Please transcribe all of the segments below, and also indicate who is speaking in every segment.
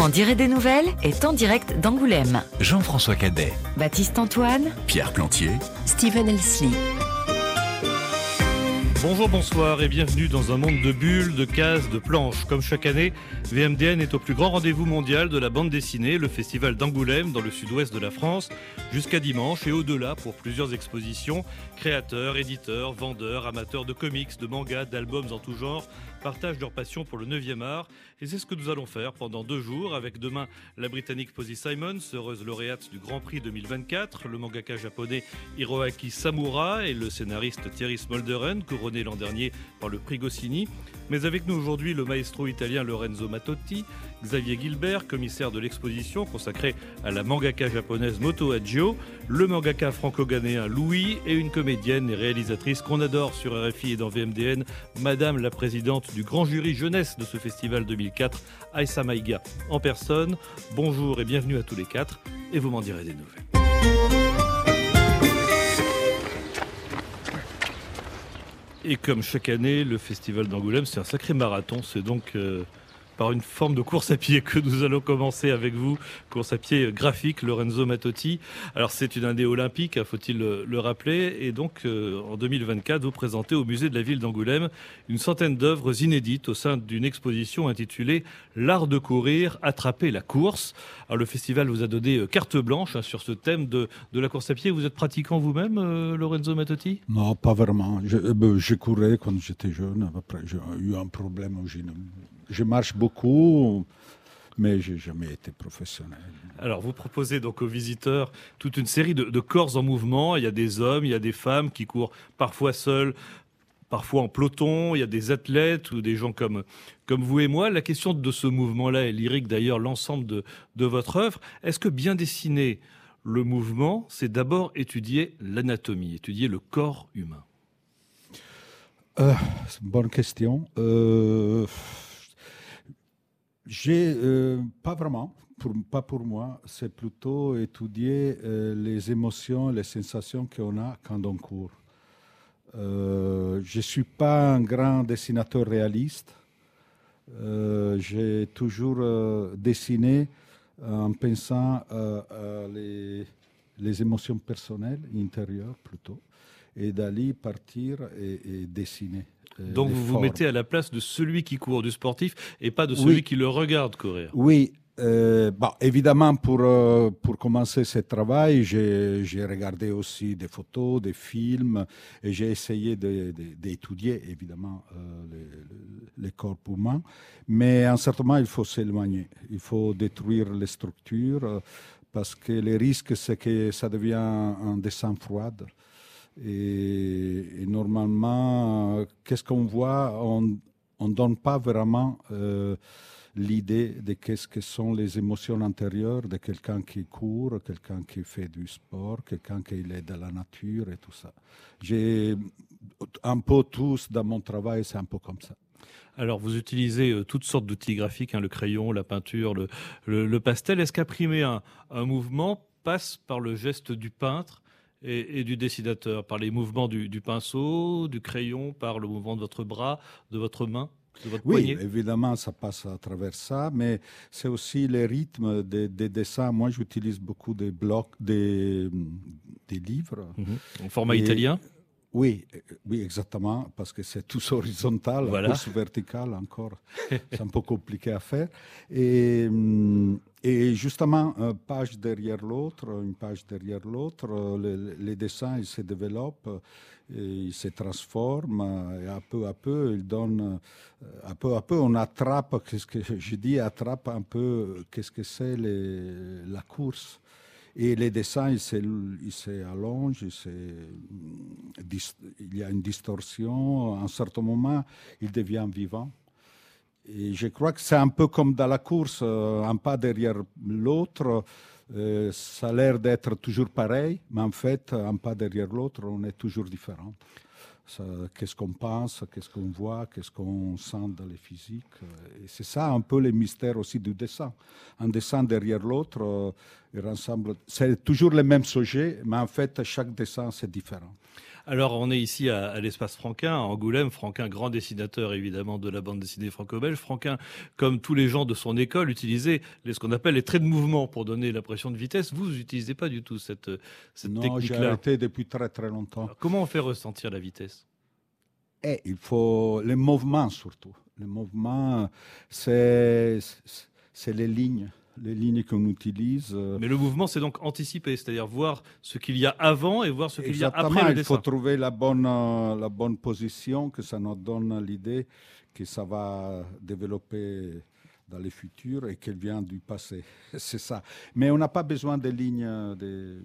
Speaker 1: m'en direz des nouvelles est en direct d'Angoulême.
Speaker 2: Jean-François Cadet,
Speaker 1: Baptiste Antoine,
Speaker 2: Pierre Plantier,
Speaker 1: Stephen Elsley.
Speaker 3: Bonjour, bonsoir et bienvenue dans un monde de bulles, de cases, de planches. Comme chaque année, VMDN est au plus grand rendez-vous mondial de la bande dessinée, le festival d'Angoulême dans le sud-ouest de la France, jusqu'à dimanche et au-delà pour plusieurs expositions. Créateurs, éditeurs, vendeurs, amateurs de comics, de mangas, d'albums en tout genre partagent leur passion pour le 9e art. Et c'est ce que nous allons faire pendant deux jours avec demain la Britannique Posy Simons, heureuse lauréate du Grand Prix 2024, le mangaka japonais Hiroaki Samura et le scénariste Thierry Smolderen, couronné l'an dernier par le prix Goscinny. Mais avec nous aujourd'hui le maestro italien Lorenzo Matotti, Xavier Gilbert, commissaire de l'exposition consacrée à la mangaka japonaise Moto Hagio, le mangaka franco-ghanéen Louis et une comédienne et réalisatrice qu'on adore sur RFI et dans VMDN, Madame la présidente du grand jury jeunesse de ce festival 2004, Aïssa Maïga en personne. Bonjour et bienvenue à tous les quatre et vous m'en direz des nouvelles. Et comme chaque année, le festival d'Angoulême, c'est un sacré marathon. C'est donc euh, par une forme de course à pied que nous allons commencer avec vous. Course à pied graphique, Lorenzo Matotti. Alors c'est une année olympique, hein, faut-il le, le, rappeler. Et donc euh, en 2024, vous présentez au musée de la ville d'Angoulême une centaine d'œuvres inédites au sein d'une exposition intitulée L'art de courir, attraper la course. Alors le festival vous a donné euh, carte blanche hein, sur ce thème de, la course à pied. Vous êtes pratiquant vous-même, euh, Lorenzo Matotti
Speaker 4: Non, pas vraiment. Je, euh, je courais quand j'étais jeune. Après, j'ai eu un problème où j'ai je marche beaucoup, mais j'ai jamais été professionnel.
Speaker 3: Alors, vous proposez donc aux visiteurs toute une série de, de, corps en mouvement. Il y a des hommes, il y a des femmes qui courent parfois seuls, parfois en peloton. Il y a des athlètes ou des gens comme, comme vous et moi. La question de ce mouvement-là est lyrique d'ailleurs l'ensemble de, de votre œuvre. Est-ce que bien dessiner le mouvement, c'est d'abord étudier l'anatomie, étudier le corps humain?
Speaker 4: Euh, C'est une bonne question. Euh... J'ai euh, pas vraiment, pas pour moi, c'est plutôt étudier euh, les émotions, les sensations qu'on a quand on court. Euh, je suis pas un grand dessinateur réaliste. J'ai toujours dessiné en pensant à les, les, émotions personnelles, intérieures plutôt, et d'aller partir et dessiner.
Speaker 3: Donc vous vous mettez à la place de celui qui court, du sportif, et pas de celui
Speaker 4: oui.
Speaker 3: qui le regarde courir.
Speaker 4: Oui. Euh, bon, évidemment, pour, euh, pour commencer ce travail, j'ai regardé aussi des photos, des films, et j'ai essayé d'étudier, de, de, évidemment, euh, les, les, corps humains. Mais en certain moment, il faut s'éloigner. Il faut détruire les structures, parce que le risque, c'est que ça devient un dessin froid. Et, normalement, qu'est-ce qu'on voit? On ne donne pas vraiment euh, l'idée de qu'est-ce que sont les émotions intérieures de quelqu'un qui court, quelqu'un qui fait du sport, quelqu'un qui est dans la nature et tout ça. J'ai un peu tous dans mon travail, c'est un peu comme ça.
Speaker 3: Alors, vous utilisez euh, toutes sortes d'outils graphiques, hein, le crayon, la peinture, le, pastel. Est-ce qu'imprimer un mouvement passe par le geste du peintre et, et, du dessinateur, par les mouvements du, du, pinceau, du crayon, par le mouvement de votre bras, de votre main, de votre
Speaker 4: oui,
Speaker 3: poignet
Speaker 4: évidemment, ça passe à travers ça, mais c'est aussi les rythmes des, des dessins. Moi, j'utilise beaucoup des blocs, des, des livres.
Speaker 3: -hmm. En format et, italien
Speaker 4: oui, oui, exactement, parce que c'est tout horizontal,
Speaker 3: voilà.
Speaker 4: course verticale encore, c'est un peu compliqué à faire. Et, et justement, une page derrière l'autre, une page derrière l'autre, les, les, dessins ils se développent, ils se transforment, et à peu à peu, ils donnent, à peu à peu, on attrape, qu'est-ce que je dis, attrape un peu, qu'est-ce que c'est la course. Et les dessins, ils s'allongent, il y a une distorsion. À un certain moment, il devient vivant. Et je crois que c'est un peu comme dans la course, un pas derrière l'autre. Euh, ça a l'air d'être toujours pareil, mais en fait, un pas derrière l'autre, on est toujours différent. Qu'est-ce qu'on pense, qu'est-ce qu'on voit, qu'est-ce qu'on sent dans les physiques. Et c'est ça un peu le mystère aussi du dessin. Un dessin derrière l'autre, euh, c'est toujours le même sujet, mais en fait, chaque dessin, c'est différent.
Speaker 3: Alors, on est ici à, l'espace Franquin, à Angoulême. Franquin, grand dessinateur évidemment de la bande dessinée franco-belge. Franquin, comme tous les gens de son école, utilisait ce qu'on appelle les traits de mouvement pour donner l'impression de vitesse. Vous, n'utilisez pas du tout cette, cette technique-là.
Speaker 4: Non, j'ai arrêté depuis très très longtemps.
Speaker 3: comment on fait ressentir la vitesse?
Speaker 4: Eh, Il faut les mouvements surtout. Les mouvements, c'est les lignes les lignes qu'on utilise. Euh,
Speaker 3: Mais le mouvement, c'est donc anticiper, c'est-à-dire voir ce qu'il y a avant et voir ce qu'il y a après le
Speaker 4: dessin. Il faut trouver la bonne, euh, la bonne position, que ça nous donne l'idée que ça va développer dans le futur et qu'elle vient du passé. C'est ça. Mais on n'a pas besoin de lignes, de,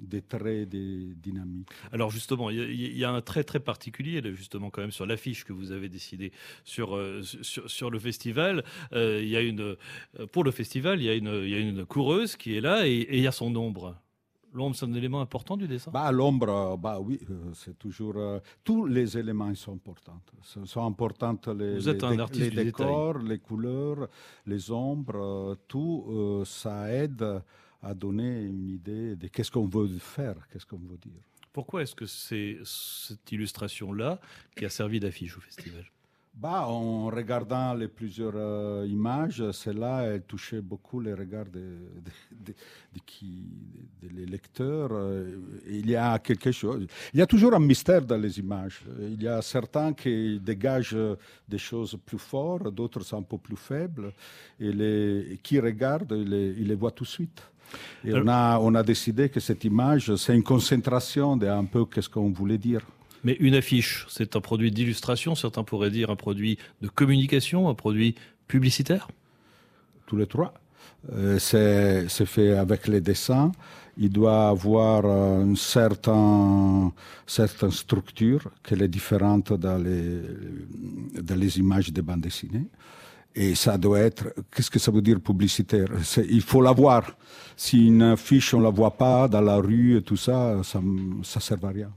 Speaker 4: des traits, des dynamiques.
Speaker 3: Alors justement, il y, a un trait très particulier, justement, quand même, sur l'affiche que vous avez décidé sur, euh, sur, le festival. Euh, il y a une, euh, pour le festival, il y, a une, il y a une coureuse qui est là et, il y a son ombre. L'ombre, c'est un élément important du dessin?
Speaker 4: Bah, L'ombre, bah, oui, c'est toujours. tous les éléments sont importants. Ce sont importants les,
Speaker 3: Vous êtes un artiste
Speaker 4: les décors, les couleurs, les ombres, tout ça aide à donner une idée de qu'est-ce qu'on veut faire, qu'est-ce qu'on veut dire.
Speaker 3: Pourquoi est-ce que c'est cette illustration-là qui a servi d'affiche au festival?
Speaker 4: Bah, en regardant les plusieurs euh, images, celle-là, elle touchait beaucoup les regards des de, lecteurs. Euh, il y a quelque chose. Il y a toujours un mystère dans les images. Il y a certains qui dégagent des choses plus fortes, d'autres sont un peu plus faibles. Et les, qui regardent, ils les, ils les voient tout de suite. Et on, a, on a décidé que cette image, c'est une concentration d'un peu qu'est-ce qu'on voulait dire.
Speaker 3: Mais une affiche, c'est un produit d'illustration, certains pourraient dire un produit de communication, un produit publicitaire?
Speaker 4: Tous les trois. Euh, c'est fait avec les dessins. Il doit avoir une certaine, certaine structure qui est différente dans les, dans les images des bandes dessinées. Et ça doit être, qu'est-ce que ça veut dire publicitaire? Il faut la voir. Si une affiche, on ne la voit pas dans la rue et tout ça, ça ne sert à rien.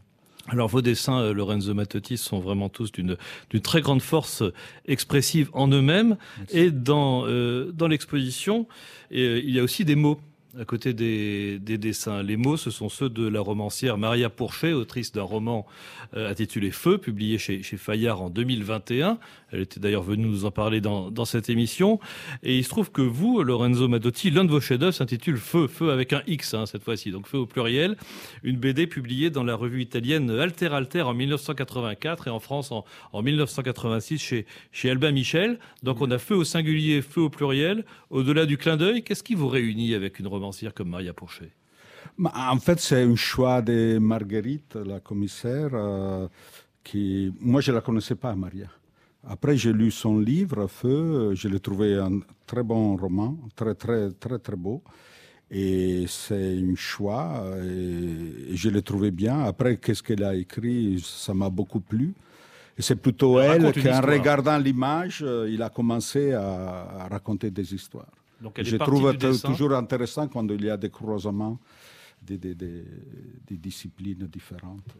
Speaker 3: Alors vos dessins, euh, Lorenzo Mattotti, sont vraiment tous d'une très grande force expressive en eux-mêmes. Et dans, euh, dans l'exposition, euh, il y a aussi des mots à côté des, dessins. Les mots, ce sont ceux de la romancière Maria Pourchet, autrice d'un roman euh, intitulé Feu, publié chez, Fayard en 2021. Elle était d'ailleurs venue nous en parler dans, cette émission. Et il se trouve que vous, Lorenzo Madotti, l'un de vos chefs-d'œuvre s'intitule Feu, Feu avec un X hein, cette fois-ci, donc Feu au pluriel, une BD publiée dans la revue italienne Alter Alter en 1984 et en France en, en 1986 chez, chez Albin Michel. Donc on a Feu au singulier, Feu au pluriel. Au-delà du clin d'œil, qu'est-ce qui vous réunit avec une romancière comme Maria Pourchet
Speaker 4: En fait, c'est un choix de Marguerite, la commissaire, euh, qui... Moi, je ne la connaissais pas, Maria. Après, j'ai lu son livre, Feu. Je l'ai trouvé un très bon roman, très, très, très, très beau. Et c'est un choix, et je l'ai trouvé bien. Après, qu'est-ce qu'elle a écrit, ça m'a beaucoup plu. Et c'est plutôt elle qu'en regardant l'image, euh, il a commencé à raconter des histoires. Je trouve toujours intéressant quand il y a des croisements des, des, disciplines différentes.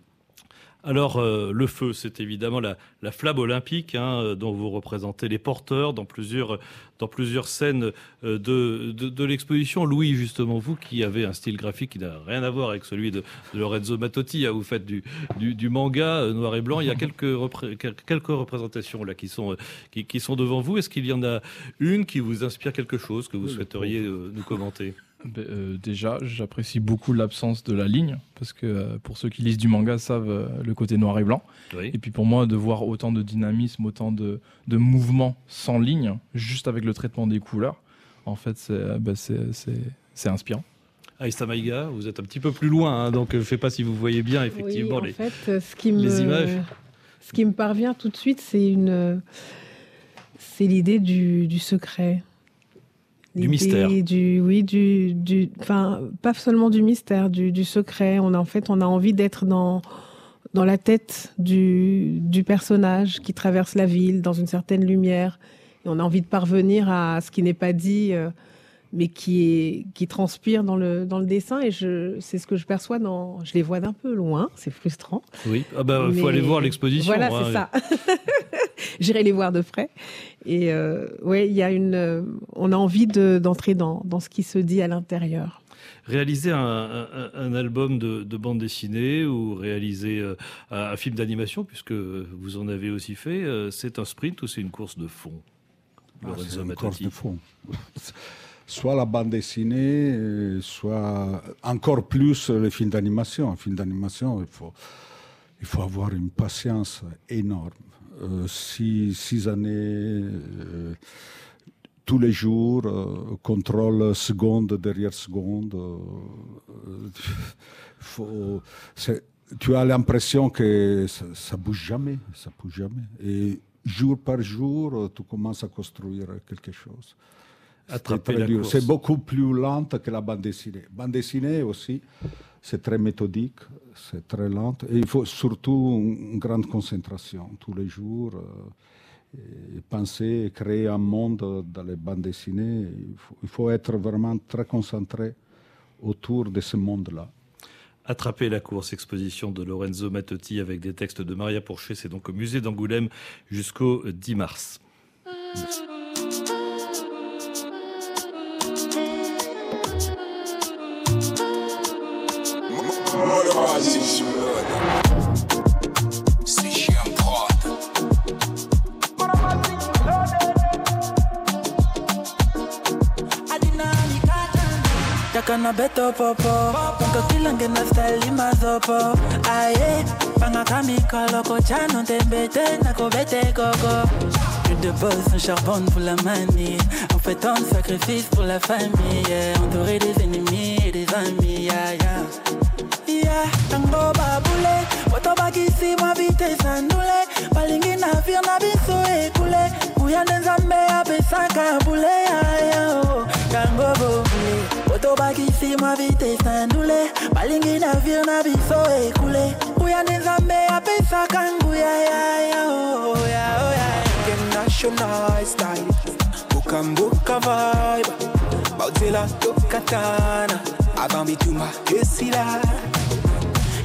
Speaker 3: Alors, euh, le feu, c'est évidemment la, flamme olympique hein, euh, dont vous représentez les porteurs dans plusieurs, dans plusieurs scènes euh, de, de, l'exposition. Louis, justement, vous qui avez un style graphique qui n'a rien à voir avec celui de, Lorenzo Mattotti, hein, vous faites du, du, manga noir et blanc. Il y a quelques, quelques représentations là qui sont, qui, qui sont devant vous. Est-ce qu'il y en a une qui vous inspire quelque chose que vous souhaiteriez nous commenter?
Speaker 2: Euh, déjà, j'apprécie beaucoup l'absence de la ligne, parce que euh, pour ceux qui lisent du manga savent euh, le côté noir et blanc. Et puis pour moi, de voir autant de dynamisme, autant de, de mouvements sans ligne, juste avec le traitement des couleurs, en fait, c'est ben, inspirant.
Speaker 3: Aïsta Maïga, vous êtes un petit peu plus loin, hein, donc je ne sais pas si vous voyez bien effectivement les,
Speaker 5: ce qui me, images. Ce qui me parvient tout de suite, c'est une, c'est l'idée du, du secret
Speaker 3: du mystère.
Speaker 5: Du, oui, du, du, enfin, pas seulement du mystère, du, du secret. On a, en fait, on a envie d'être dans, dans la tête du, du personnage qui traverse la ville dans une certaine lumière. Et on a envie de parvenir à ce qui n'est pas dit, euh, mais qui, est, qui transpire dans le, dans le dessin. Et c'est ce que je perçois dans. Je les vois d'un peu loin, c'est frustrant.
Speaker 3: Oui, il ah bah, faut aller voir l'exposition.
Speaker 5: Voilà, c'est hein. ça. J'irai les voir de près. Et euh, ouais, il y a une, euh, on a envie d'entrer dans, dans ce qui se dit à l'intérieur.
Speaker 3: Réaliser un, album de, bande dessinée ou réaliser euh, un film d'animation, puisque vous en avez aussi fait, euh, c'est un sprint ou c'est une course de fond?
Speaker 4: Ah, C'est une course de fond. soit la bande dessinée, soit encore plus le film d'animation. Un film d'animation, il faut, il faut avoir une patience énorme. Six, six, années tous les jours, euh, contrôle seconde derrière seconde. Euh, faut, tu as l'impression que ça, ne bouge jamais, ça bouge jamais. Et jour par jour, tu commences à construire quelque chose. C'est beaucoup plus lent que la bande dessinée. Bande dessinée aussi, c'est très méthodique, c'est très lent. Et il faut surtout une grande concentration tous les jours. Euh, penser, créer un monde dans les bandes dessinées, il faut, être vraiment très concentré autour de ce monde-là.
Speaker 3: Attraper la course, exposition de Lorenzo Mattotti avec des textes de Maria Pourchet, c'est donc au musée d'Angoulême jusqu'au 10 mars.
Speaker 6: Kana beto popo Nko kila ngena style mazopo Aye, panga kamika loko chano tembete na kobete koko de boss, on charbonne pour la manie On fait tant de sacrifices pour la famille yeah. Entouré des ennemis et des amis yeah, yeah. yeah Tango baboule Watobakisi mwa ndule Balingi na biso ekule Kuya nzambe apesaka bule Tango mwa ndule Balingi na biso ekule Kuya nzambe apesaka nguya oh, style. Bukambuka vibe. Bautela to katana avant bituma esila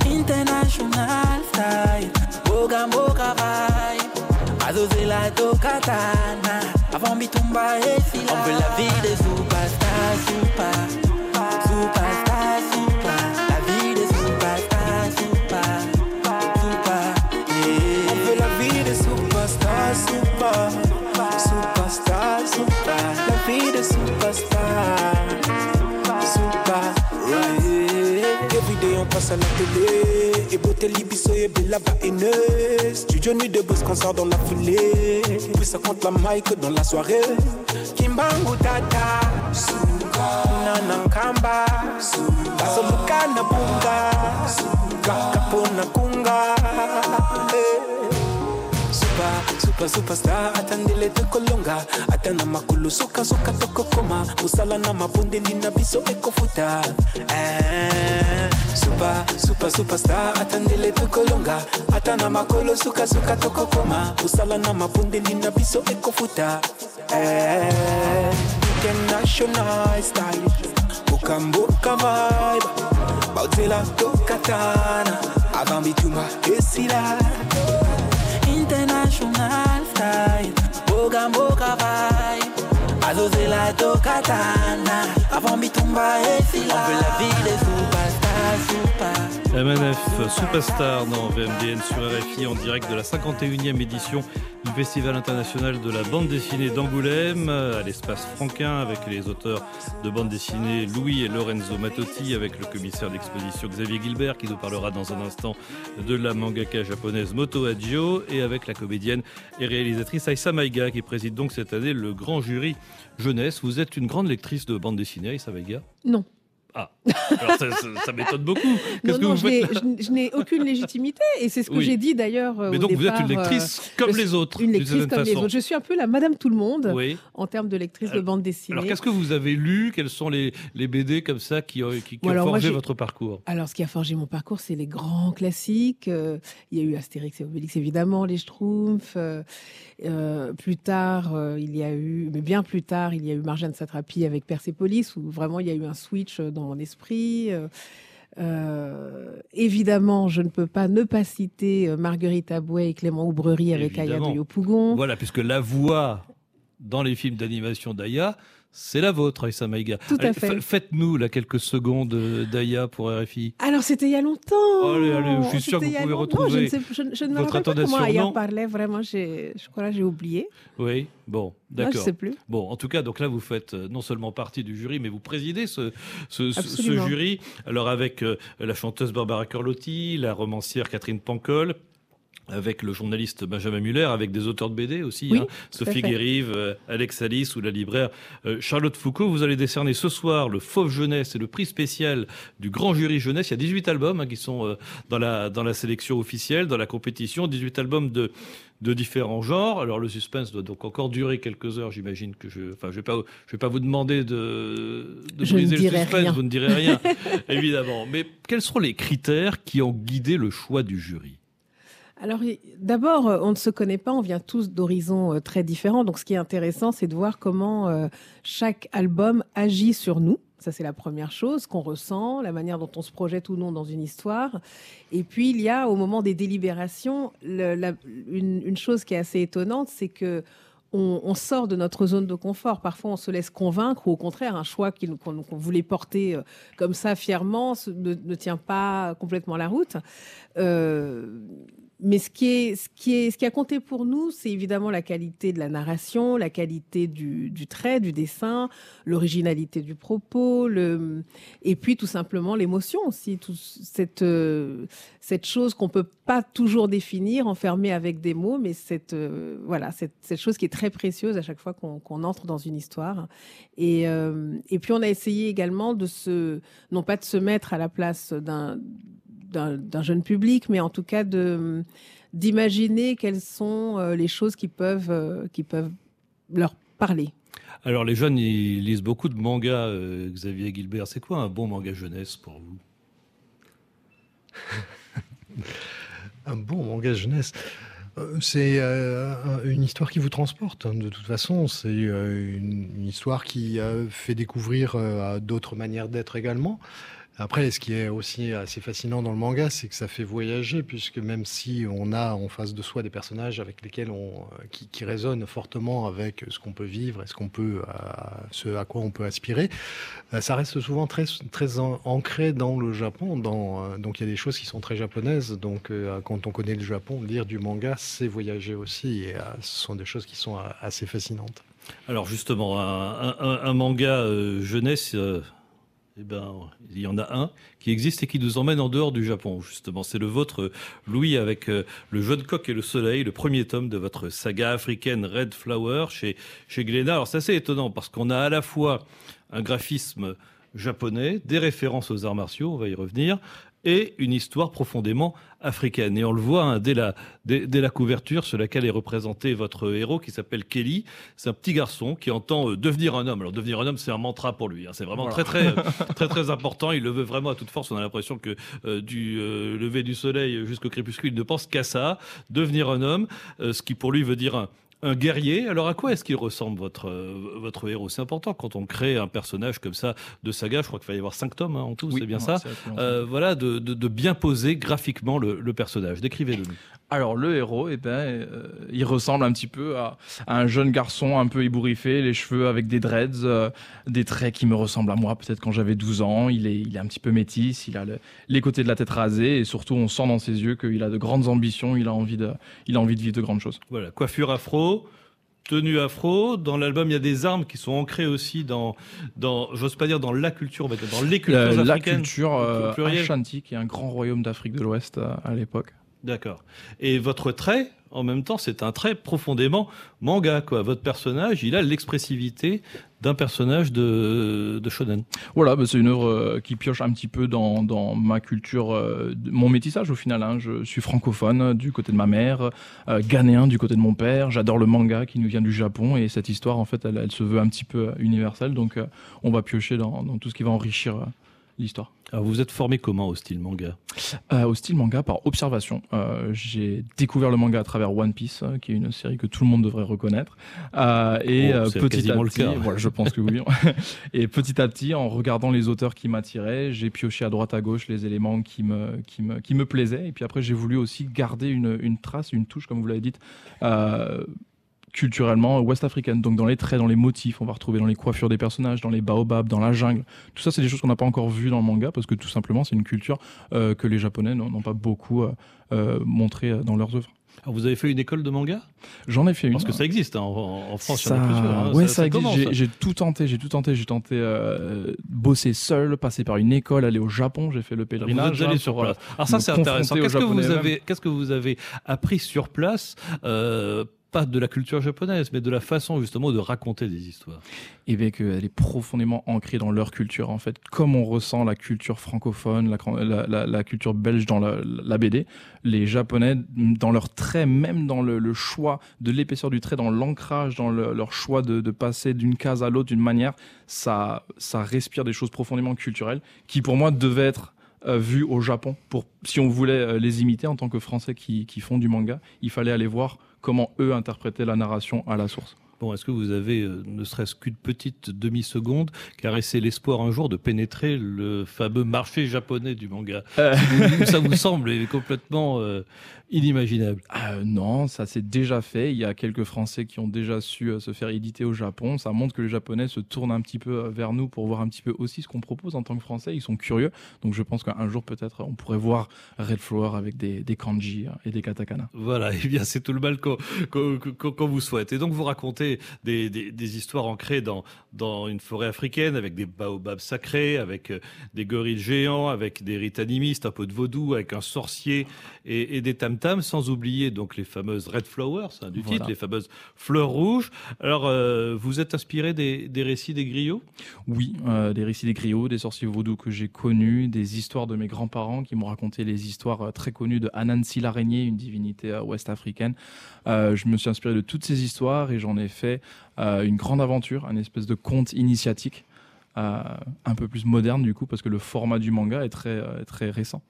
Speaker 6: international style bukambuka vibe azozela tokatana avant bitumba esila on veut la vie des superstars super superstar, super. La vie de superstar, super, super. Yeah. On veut la vie de superstar, super. Passe à la télé. Et beauté libiso et bella va haineuse. Studio nuit de boss qu'on sort dans la foulée. Puis ça compte la mic dans la soirée. Kimbangu tata. nankamba kasoluka na bunga kapona kunga super super superstar atandele tokolonga ata na makolo sukasuka tokokoma mosala na mabondeli na biso ekofuta eh, super super superstar atandele tokolonga ata na makolo sukasuka tokokoma mosala na mabondeli na biso ekofuta eh, international style. Bukambuka vibe. Bautela tokatana Avant bituma esila
Speaker 3: MNF Superstar dans VMDN sur RFI en direct de la 51e édition Festival international de la bande dessinée d'Angoulême à l'espace Franquin avec les auteurs de bande dessinée Louis et Lorenzo Mattotti avec le commissaire d'exposition Xavier Gilbert qui nous parlera dans un instant de la mangaka japonaise Moto Adjo et avec la comédienne et réalisatrice Aïssa Maïga qui préside donc cette année le grand jury jeunesse. Vous êtes une grande lectrice de bande dessinée Aïssa Maïga?
Speaker 5: Non.
Speaker 3: Ah, alors ça, m'étonne beaucoup.
Speaker 5: Non, non, je n'ai aucune légitimité et c'est ce que j'ai dit d'ailleurs.
Speaker 3: Mais donc vous êtes une lectrice euh, comme les autres.
Speaker 5: Une lectrice comme les autres. Je suis un peu la Madame Tout le Monde en termes de lectrice de bande dessinée.
Speaker 3: Alors qu'est-ce que vous avez lu? Quels sont les, les, BD comme ça qui, qui, ont forgé votre parcours?
Speaker 5: Alors ce qui a forgé mon parcours, c'est les grands classiques. Euh, il y a eu Astérix et Obélix évidemment, les Schtroumpfs. Euh, plus tard, il y a eu, mais bien plus tard, il y a eu Marjane Satrapi avec Persepolis où vraiment il y a eu un switch dans mon esprit. Euh, euh, évidemment, je ne peux pas ne pas citer euh, Marguerite Abouet et Clément Oubrerie avec Aya de Yopougon.
Speaker 3: Voilà, puisque la voix dans les films d'animation d'Aya, c'est la vôtre, Aïssa Maïga.
Speaker 5: Tout à fait.
Speaker 3: Faites-nous là quelques secondes euh, d'Aya pour RFI.
Speaker 5: Alors c'était il y a longtemps.
Speaker 3: Allez, allez, je suis sûr que vous pouvez retrouver.
Speaker 5: je, je, ne me rappelle pas comment Aya parlait. Vraiment, je crois que j'ai oublié.
Speaker 3: Oui, bon, d'accord.
Speaker 5: Je sais plus.
Speaker 3: Bon, en tout cas, donc là, vous faites euh, non seulement partie du jury, mais vous présidez ce, ce, ce jury. Alors avec euh, la chanteuse Barbara Carlotti, la romancière Catherine Pancol avec le journaliste Benjamin Muller, avec des auteurs de BD aussi, hein. Sophie Guérive, euh, Alex Alice ou la libraire euh, Charlotte Foucault. Vous allez décerner ce soir le Fauve Jeunesse et le prix spécial du Grand Jury Jeunesse. Il y a 18 albums hein, qui sont euh, dans, la, dans la sélection officielle, dans la compétition, 18 albums de, de différents genres. Alors le suspense doit donc encore durer quelques heures, j'imagine que je, enfin, je vais pas, je vais pas vous demander de, de briser le suspense, vous ne direz rien, évidemment. Mais quels seront les critères qui ont guidé le choix du jury?
Speaker 5: Alors d'abord, euh, on ne se connaît pas, on vient tous d'horizons euh, très différents. Donc ce qui est intéressant, c'est de voir comment euh, chaque album agit sur nous. Ça, c'est la première chose qu'on ressent, la manière dont on se projette ou non dans une histoire. Et puis, il y a au moment des délibérations, une, chose qui est assez étonnante, c'est que on, sort de notre zone de confort. Parfois, on se laisse convaincre, ou au contraire, un choix qu'on voulait porter comme ça fièrement ne, tient pas complètement la route mais ce qui, est, ce, qui est, ce qui a compté pour nous, c'est évidemment la qualité de la narration, la qualité du, trait, du dessin, l'originalité du propos, et puis tout simplement l'émotion aussi, cette, euh, cette chose qu'on peut pas toujours définir, enfermer avec des mots, mais cette, euh, voilà, cette, cette, chose qui est très précieuse à chaque fois qu'on entre dans une histoire. Et, euh, et puis on a essayé également de se, non pas de se mettre à la place d'un d'un jeune public, mais en tout cas de d'imaginer quelles sont euh, les choses qui peuvent, euh, qui peuvent leur parler.
Speaker 3: Alors les jeunes, ils lisent beaucoup de mangas. Euh, Xavier Gilbert, c'est quoi un bon manga jeunesse pour vous?
Speaker 7: Un bon manga jeunesse c'est une histoire qui vous transporte. Hein, de toute façon, c'est une, histoire qui fait découvrir d'autres manières d'être également. Après, ce qui est aussi assez fascinant dans le manga, c'est que ça fait voyager, puisque même si on a en face de soi des personnages avec lesquels on, euh, qui, résonnent fortement avec ce qu'on peut vivre et ce qu'on peut, euh, à quoi on peut aspirer, euh, ça reste souvent très, très ancré dans le Japon. Donc il y a des choses qui sont très japonaises. Donc quand on connaît le Japon, lire du manga, c'est voyager aussi, et ce sont des choses qui sont assez fascinantes.
Speaker 3: Alors justement, un, manga jeunesse eh ben, il y en a un qui existe et qui nous emmène en dehors du Japon, justement. C'est le vôtre, Louis, avec euh, Le jeune coq et le soleil, le premier tome de votre saga africaine Red Flower chez, chez Glénat. Alors, c'est assez étonnant parce qu'on a à la fois un graphisme japonais, des références aux arts martiaux, on va y revenir, et une histoire profondément africaine. Et on le voit hein, dès, la, dès, la couverture sur laquelle est représenté votre héros qui s'appelle Kelly. C'est un petit garçon qui entend euh, devenir un homme. Alors devenir un homme, c'est un mantra pour lui. Hein. C'est vraiment très, très, très, très important. Il le veut vraiment à toute force. On a l'impression que euh, du euh, lever du soleil jusqu'au crépuscule, il ne pense qu'à ça, devenir un homme, ce qui pour lui veut dire un, un guerrier. Alors à quoi est-ce qu'il ressemble votre, euh, votre héros? C'est important quand on crée un personnage comme ça de saga, je crois qu'il va y avoir cinq tomes hein, en tout, c'est bien ça. Euh, voilà, de, de, bien poser graphiquement le, le personnage. Décrivez-le.
Speaker 2: Alors le héros, eh ben, euh, il ressemble un petit peu à, un jeune garçon un peu ébouriffé, les cheveux avec des dreads, des traits qui me ressemblent à moi peut-être quand j'avais 12 ans. Il est, il est un petit peu métis, il a les côtés de la tête rasée et surtout on sent dans ses yeux qu'il a de grandes ambitions, il a envie de, il a envie de vivre de grandes choses.
Speaker 3: Voilà, coiffure afro, tenue afro. Dans l'album, il y a des armes qui sont ancrées aussi dans, dans j'ose pas dire dans la culture, mais dans les cultures africaines.
Speaker 2: La culture euh, Ashanti, qui est un grand royaume d'Afrique de l'Ouest euh, à l'époque.
Speaker 3: D'accord. Et votre trait, en même temps, c'est un trait profondément manga. Quoi. Votre personnage, il a l'expressivité d'un personnage de, de shonen.
Speaker 2: Voilà, bah, c'est une œuvre euh, qui pioche un petit peu dans, dans ma culture, euh, mon métissage au final. Hein. Je suis francophone du côté de ma mère, euh, ghanéen du côté de mon père. J'adore le manga qui nous vient du Japon et cette histoire, en fait, elle, se veut un petit peu universelle. Donc, on va piocher dans, tout ce qui va enrichir l'histoire.
Speaker 3: Alors vous êtes formé comment au style manga?
Speaker 2: Euh, Au style manga par observation. Euh, j'ai découvert le manga à travers One Piece, euh, qui est une série que tout le monde devrait reconnaître.
Speaker 3: et oh, petit à petit,
Speaker 2: voilà, je pense que oui. et petit à petit, en regardant les auteurs qui m'attiraient, j'ai pioché à droite à gauche les éléments qui me qui me qui me plaisaient. Et puis après, j'ai voulu aussi garder une, une trace, une touche, comme vous l'avez dit culturellement ouest-africaine. Donc dans les traits, dans les motifs, on va retrouver dans les coiffures des personnages, dans les baobabs, dans la jungle. Tout ça, c'est des choses qu'on n'a pas encore vues dans le manga parce que tout simplement, c'est une culture euh, que les Japonais n'ont pas beaucoup euh, euh, montré dans leurs œuvres.
Speaker 3: Alors vous avez fait une école de manga?
Speaker 2: J'en ai fait une.
Speaker 3: Parce que ça existe hein, en, France.
Speaker 2: Ça... Hein. ouais, ça, existe. J'ai tout tenté. J'ai tout tenté. J'ai tenté euh, bosser seul, passer par une école, aller au Japon. J'ai fait le pèlerinage.
Speaker 3: Vous allé sur place. Alors ça, c'est intéressant. Qu'est-ce que vous avez Qu'est-ce que vous avez appris sur place euh, pas de la culture japonaise, mais de la façon justement de raconter des histoires.
Speaker 2: Et bien qu'elle est profondément ancrée dans leur culture, en fait, comme on ressent la culture francophone, la, culture belge dans la, BD, les Japonais, dans leur trait, même dans le, choix de l'épaisseur du trait, dans l'ancrage, dans leur choix de, passer d'une case à l'autre d'une manière, ça, ça respire des choses profondément culturelles qui, pour moi, devaient être euh, vues au Japon. Pour, si on voulait euh, les imiter en tant que Français qui font du manga, il fallait aller voir comment eux interprétaient la narration à la source.
Speaker 3: Bon, est-ce que vous avez, euh, ne serait-ce qu'une petite demi-seconde, caressé l'espoir un jour de pénétrer le fameux marché japonais du manga euh. Ça vous semble complètement euh, inimaginable.
Speaker 2: Ah, non, ça s'est déjà fait. Il y a quelques Français qui ont déjà su se faire éditer au Japon. Ça montre que les Japonais se tournent un petit peu vers nous pour voir un petit peu aussi ce qu'on propose en tant que Français. Ils sont curieux. Donc je pense qu'un jour peut-être on pourrait voir Red Flower avec des, kanji euh, et des katakana.
Speaker 3: Voilà, et eh bien c'est tout le mal qu'on vous souhaite. Et donc vous racontez des, des, histoires ancrées dans, dans une forêt africaine avec des baobabs sacrés, avec des gorilles géants, avec des rites animistes, un peu de vaudou, avec un sorcier et, et des tam sans oublier donc les fameuses red flowers hein, du titre, les fameuses fleurs rouges. Alors, euh, vous êtes inspiré des, récits des griots?
Speaker 2: Oui, euh, des récits des griots, des sorciers vaudous que j'ai connus, des histoires de mes grands-parents qui m'ont raconté les histoires euh, très connues de Anansi l'araignée, une divinité ouest-africaine. je me suis inspiré de toutes ces histoires et j'en ai fait une grande aventure, un espèce de conte initiatique. un peu plus moderne du coup parce que le format du manga est très, très récent.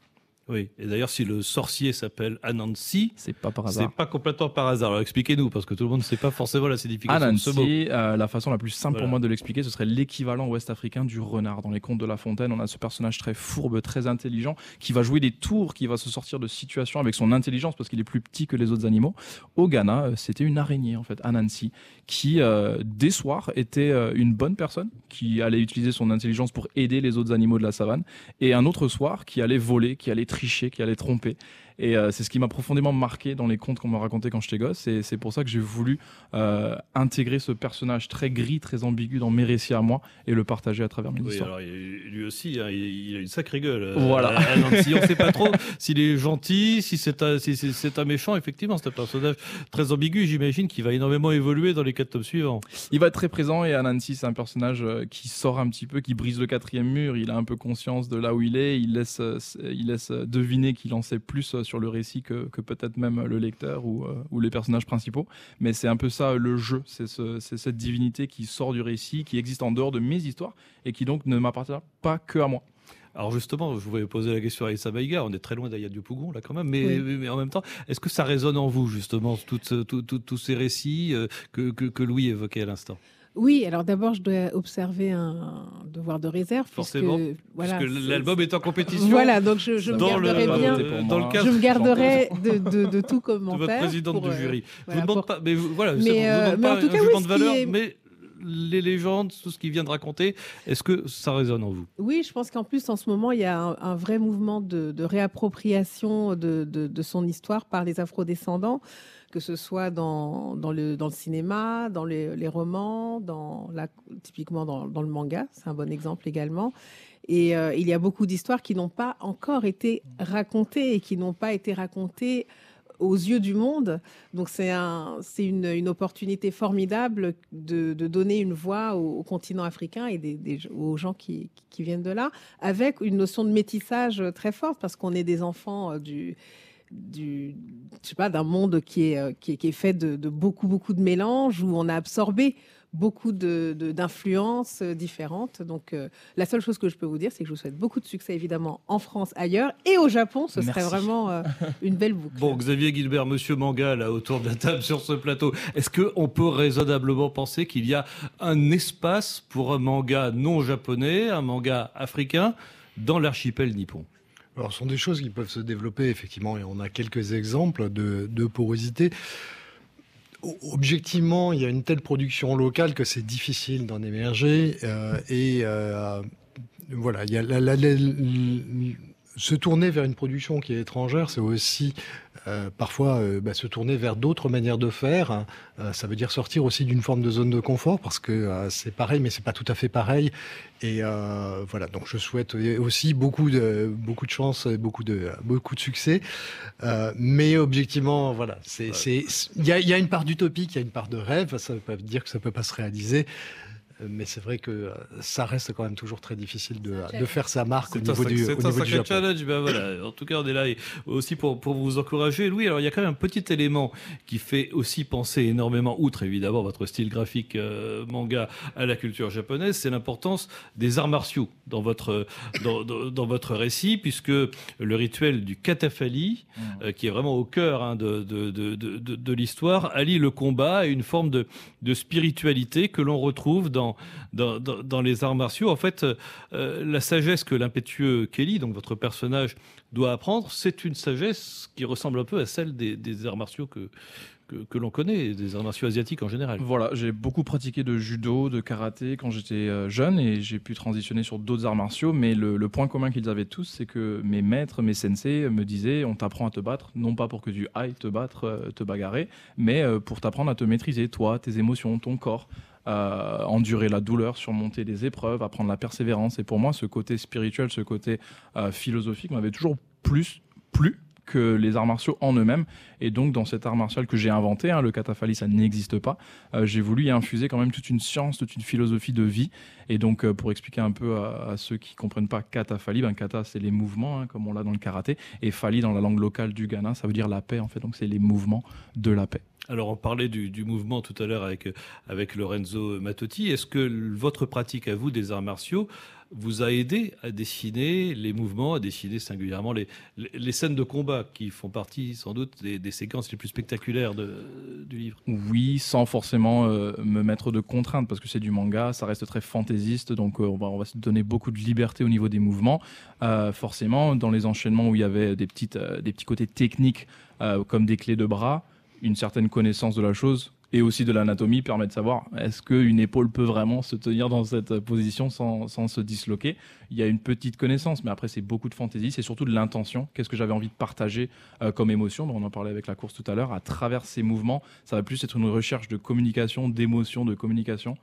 Speaker 3: Oui, et d'ailleurs, si le sorcier s'appelle Anansi,
Speaker 2: c'est pas par hasard.
Speaker 3: C'est pas complètement par hasard. Alors expliquez-nous, parce que tout le monde ne sait pas forcément la signification
Speaker 2: de ce
Speaker 3: mot.
Speaker 2: Euh, la façon la plus simple pour moi de l'expliquer, ce serait l'équivalent ouest-africain du renard. Dans les contes de La Fontaine, on a ce personnage très fourbe, très intelligent, qui va jouer des tours, qui va se sortir de situations avec son intelligence, parce qu'il est plus petit que les autres animaux. Au Ghana, euh, c'était une araignée, en fait, Anansi, qui, euh, des soirs, était une bonne personne, qui allait utiliser son intelligence pour aider les autres animaux de la savane, et un autre soir, qui allait voler, qui allait tricher, qui allait tromper. Et euh, c'est ce qui m'a profondément marqué dans les contes qu'on m'a raconté quand j'étais gosse. Et c'est pour ça que j'ai voulu euh, intégrer ce personnage très gris, très ambigu dans mes récits à moi et le partager à travers mes oui, Alors,
Speaker 3: lui aussi, hein, il, a une sacrée gueule. Euh,
Speaker 2: voilà.
Speaker 3: si on ne sait pas trop s'il est gentil, si c'est un, si c'est un méchant, effectivement, c'est un personnage très ambigu. J'imagine qu'il va énormément évoluer dans les quatre tomes suivants.
Speaker 2: Il va être très présent et Anansi, c'est un personnage qui sort un petit peu, qui brise le quatrième mur. Il a un peu conscience de là où il est. Il laisse, il laisse deviner qu'il en sait plus sur le récit que, peut-être même le lecteur ou, euh, ou, les personnages principaux. Mais c'est un peu ça le jeu, c'est cette divinité qui sort du récit, qui existe en dehors de mes histoires et qui donc ne m'appartient pas que à moi.
Speaker 3: Alors justement, je voulais poser la question à Issa Baïga, on est très loin d'Aya Dupougon là quand même, mais, mais, en même temps, est-ce que ça résonne en vous justement, tous ces récits euh, que, que Louis évoquait à l'instant?
Speaker 5: Oui, alors d'abord, je dois observer un devoir de réserve.
Speaker 3: Forcément, puisque, voilà, l'album est en compétition.
Speaker 5: Voilà, donc je, je me garderai bien. Dans le je me garderai de, de, de, tout commentaire.
Speaker 3: De votre présidente du jury. Euh, je vous demande pas, mais voilà, mais, euh, mais en tout cas, oui, de valeur, mais les légendes, tout ce qu'il vient de raconter, est-ce que ça résonne en vous?
Speaker 5: Oui, je pense qu'en plus, en ce moment, il y a un, vrai mouvement de, de réappropriation de, de, son histoire par les afrodescendants que ce soit dans, le, cinéma, dans les, romans, typiquement dans, le manga, c'est un bon exemple également. Et euh, il y a beaucoup d'histoires qui n'ont pas encore été racontées et qui n'ont pas été racontées aux yeux du monde. Donc c'est un, c'est une, opportunité formidable de, donner une voix au, continent africain et aux gens qui, qui, viennent de là, avec une notion de métissage très forte, parce qu'on est des enfants euh, du du, je sais pas, d'un monde qui est, euh, qui est, qui est fait de, de, beaucoup, beaucoup de mélanges, où on a absorbé beaucoup d'influences de, différentes. Donc, euh, la seule chose que je peux vous dire, c'est que je vous souhaite beaucoup de succès, évidemment, en France, ailleurs et au Japon. Ce serait vraiment euh, une belle boucle.
Speaker 3: Bon, Xavier Gilbert, monsieur Manga, là, autour de la table sur ce plateau, est-ce qu'on peut raisonnablement penser qu'il y a un espace pour un manga non japonais, un manga africain, dans l'archipel nippon?
Speaker 7: Alors, ce sont des choses qui peuvent se développer, effectivement, et on a quelques exemples de, porosité. objectivement, il y a une telle production locale que c'est difficile d'en émerger. et voilà, il y a se tourner vers une production qui est étrangère, c'est aussi euh, parfois euh, bah, se tourner vers d'autres manières de faire. Euh, ça veut dire sortir aussi d'une forme de zone de confort parce que c'est pareil, mais c'est pas tout à fait pareil. Et voilà, donc je souhaite aussi beaucoup de beaucoup de chance, beaucoup de beaucoup de succès. mais objectivement, voilà, c'est il y a, y a, une part d'utopie, il y a une part de rêve. Ça veut pas dire que ça peut pas se réaliser. Euh, mais c'est vrai que euh, ça reste quand même toujours très difficile de, de faire sa marque au niveau du,
Speaker 3: C'est
Speaker 7: un sacré
Speaker 3: challenge. Ben voilà. En tout cas, on est là aussi pour, pour vous encourager. Louis, alors il y a quand même un petit élément qui fait aussi penser énormément, outre évidemment votre style graphique euh, manga à la culture japonaise, c'est l'importance des arts martiaux dans votre, dans, dans, votre récit, puisque le rituel du katafali, mmh. qui est vraiment au cœur hein, de, de, de, de l'histoire, allie le combat à une forme de, de spiritualité que l'on retrouve dans dans, les arts martiaux. En fait, euh, la sagesse que l'impétueux Kelly, donc votre personnage, doit apprendre, c'est une sagesse qui ressemble un peu à celle des, arts martiaux que, que, l'on connaît, des arts martiaux asiatiques en général.
Speaker 2: Voilà, j'ai beaucoup pratiqué de judo, de karaté quand j'étais euh, jeune et j'ai pu transitionner sur d'autres arts martiaux, mais le, point commun qu'ils avaient tous, c'est que mes maîtres, mes sensei me disaient on t'apprend à te battre, non pas pour que tu ailles te battre, euh, te bagarrer, mais pour t'apprendre à te maîtriser, toi, tes émotions, ton corps. Euh, endurer la douleur, surmonter les épreuves, apprendre la persévérance. Et pour moi, ce côté spirituel, ce côté euh, philosophique m'avait toujours plus plu que les arts martiaux en eux-mêmes. Et donc, dans cet art martial que j'ai inventé, hein, le katafali, ça n'existe pas, euh, j'ai voulu y infuser quand même toute une science, toute une philosophie de vie. Et donc, pour expliquer un peu à, ceux qui comprennent pas katafali, ben, kata, c'est les mouvements, hein, comme on l'a dans le karaté, et fali, dans la langue locale du Ghana, ça veut dire la paix, en fait. Donc, c'est les mouvements de la paix.
Speaker 3: Alors, on parlait du, mouvement tout à l'heure avec, avec Lorenzo Matotti. Est-ce que votre pratique à vous des arts martiaux vous a aidé à dessiner les mouvements, à dessiner singulièrement les, les, scènes de combat qui font partie sans doute des, séquences les plus spectaculaires du livre
Speaker 2: Oui, sans forcément euh, me mettre de contraintes parce que c'est du manga, ça reste très fantaisiste, donc euh, on, va, on, va, se donner beaucoup de liberté au niveau des mouvements. Euh, forcément, dans les enchaînements où il y avait des, petites, des petits côtés techniques comme des clés de bras, une certaine connaissance de la chose et aussi de l'anatomie permet de savoir est-ce qu'une épaule peut vraiment se tenir dans cette position sans, se disloquer. Il y a une petite connaissance, mais après c'est beaucoup de fantaisie, c'est surtout de l'intention. Qu'est-ce que j'avais envie de partager euh, comme émotion? On en parlait avec la course tout à l'heure. À travers ces mouvements, ça va plus être une recherche de communication, d'émotion, de communication,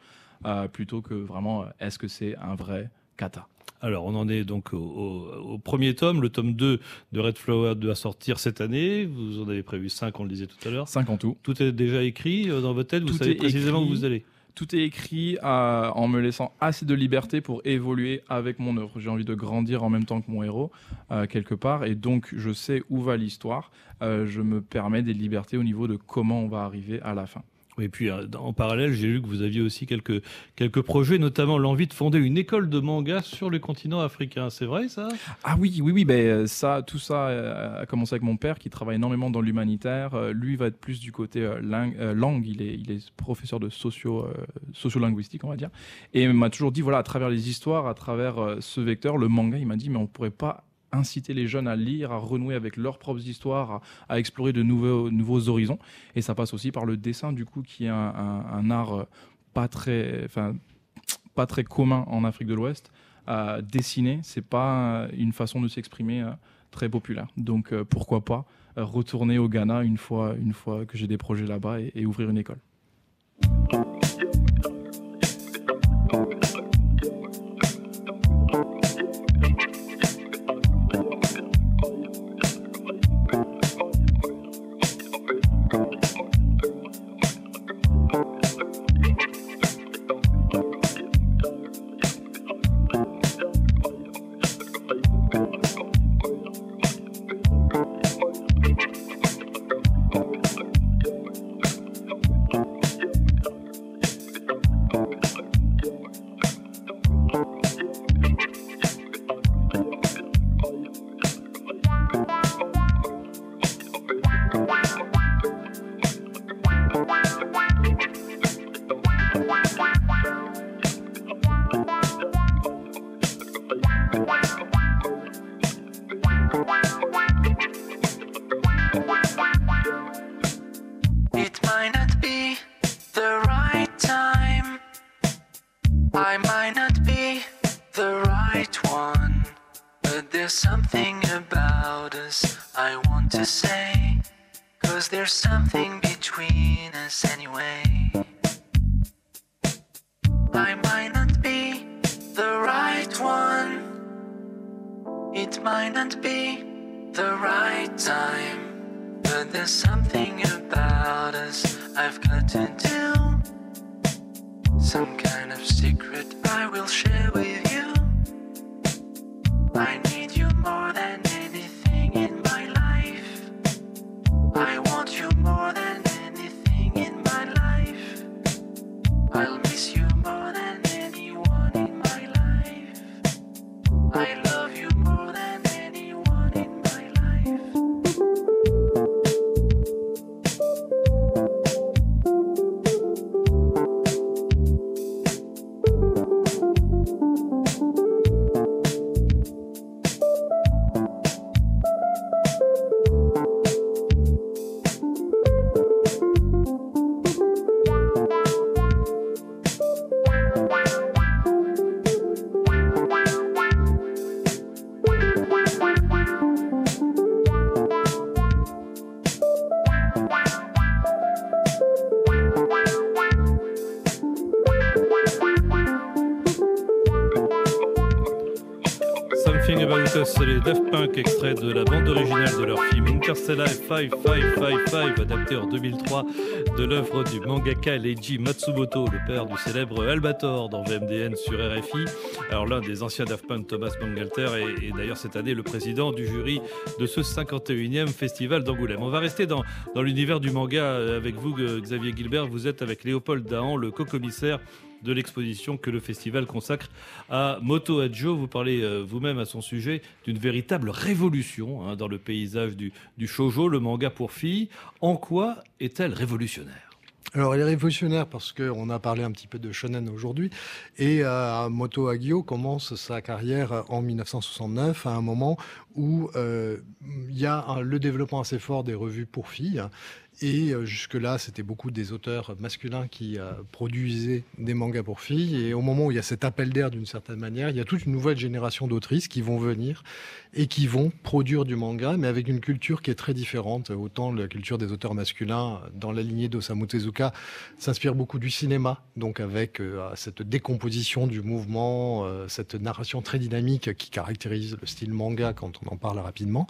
Speaker 2: euh, plutôt que vraiment euh, est-ce que c'est un vrai kata.
Speaker 3: Alors, on en est donc au, premier tome. Le tome 2 de Red Flower doit sortir cette année. Vous en avez prévu 5, on le disait tout à l'heure.
Speaker 2: 5 en tout.
Speaker 3: Tout est déjà écrit euh, dans votre tête? Vous savez précisément où vous allez?
Speaker 2: Tout est écrit euh, en me laissant assez de liberté pour évoluer avec mon œuvre. J'ai envie de grandir en même temps que mon héros, euh, quelque part, et donc je sais où va l'histoire. je me permets des libertés au niveau de comment on va arriver à la fin.
Speaker 3: Et puis euh, en parallèle, j'ai lu que vous aviez aussi quelques, quelques projets, notamment l'envie de fonder une école de manga sur le continent africain. C'est vrai ça?
Speaker 2: Ah oui, oui, oui. Ben, ça, tout ça euh, a commencé avec mon père qui travaille énormément dans l'humanitaire. Euh, lui va être plus du côté langue. Il est, il est professeur de socio, sociolinguistique, on va dire. Et il m'a toujours dit, voilà, à travers les histoires, à travers ce vecteur, le manga, il m'a dit, mais on pourrait pas inciter les jeunes à lire, à renouer avec leurs propres histoires, à, explorer de nouveaux, horizons. Et ça passe aussi par le dessin, du coup, qui est un, art euh, pas très, enfin, pas très commun en Afrique de l'Ouest. Euh, dessiner, c'est pas une façon de s'exprimer euh, très populaire. Donc pourquoi pas retourner au Ghana une fois, une fois que j'ai des projets là-bas et ouvrir une école.
Speaker 3: Extrait de la bande originale de leur film Interstellar 5555, adapté en 2003 de l'œuvre du mangaka Leiji Matsumoto, le père du célèbre Albator dans VMDN sur RFI. Alors l'un des anciens Daft Thomas Bangalter, est, d'ailleurs cette année le président du jury de ce 51e festival d'Angoulême. On va rester dans, dans l'univers du manga euh, avec vous, Xavier Gilbert. Vous êtes avec Léopold Dahan, le co-commissaire de l'exposition que le festival consacre à Moto Adjo. Vous parlez euh, vous-même à son sujet d'une véritable révolution hein, dans le paysage du, du shoujo, le manga pour filles. En quoi est-elle révolutionnaire?
Speaker 7: Alors, elle est révolutionnaire parce qu'on a parlé un petit peu de shonen aujourd'hui. Et euh, Moto Hagio commence sa carrière en 1969, à un moment où euh, il y a un- le développement assez fort des revues pour filles. Et euh, jusque-là, c'était beaucoup des auteurs masculins qui euh, produisaient des mangas pour filles. Et au moment où il y a cet appel d'air d'une certaine manière, il y a toute une nouvelle génération d'autrices qui vont venir et qui vont produire du manga, mais avec une culture qui est très différente. Autant la culture des auteurs masculins dans la lignée d'Osamu Tezuka s'inspire beaucoup du cinéma, donc avec euh, cette décomposition du mouvement, cette narration très dynamique qui caractérise le style manga quand on en parle rapidement.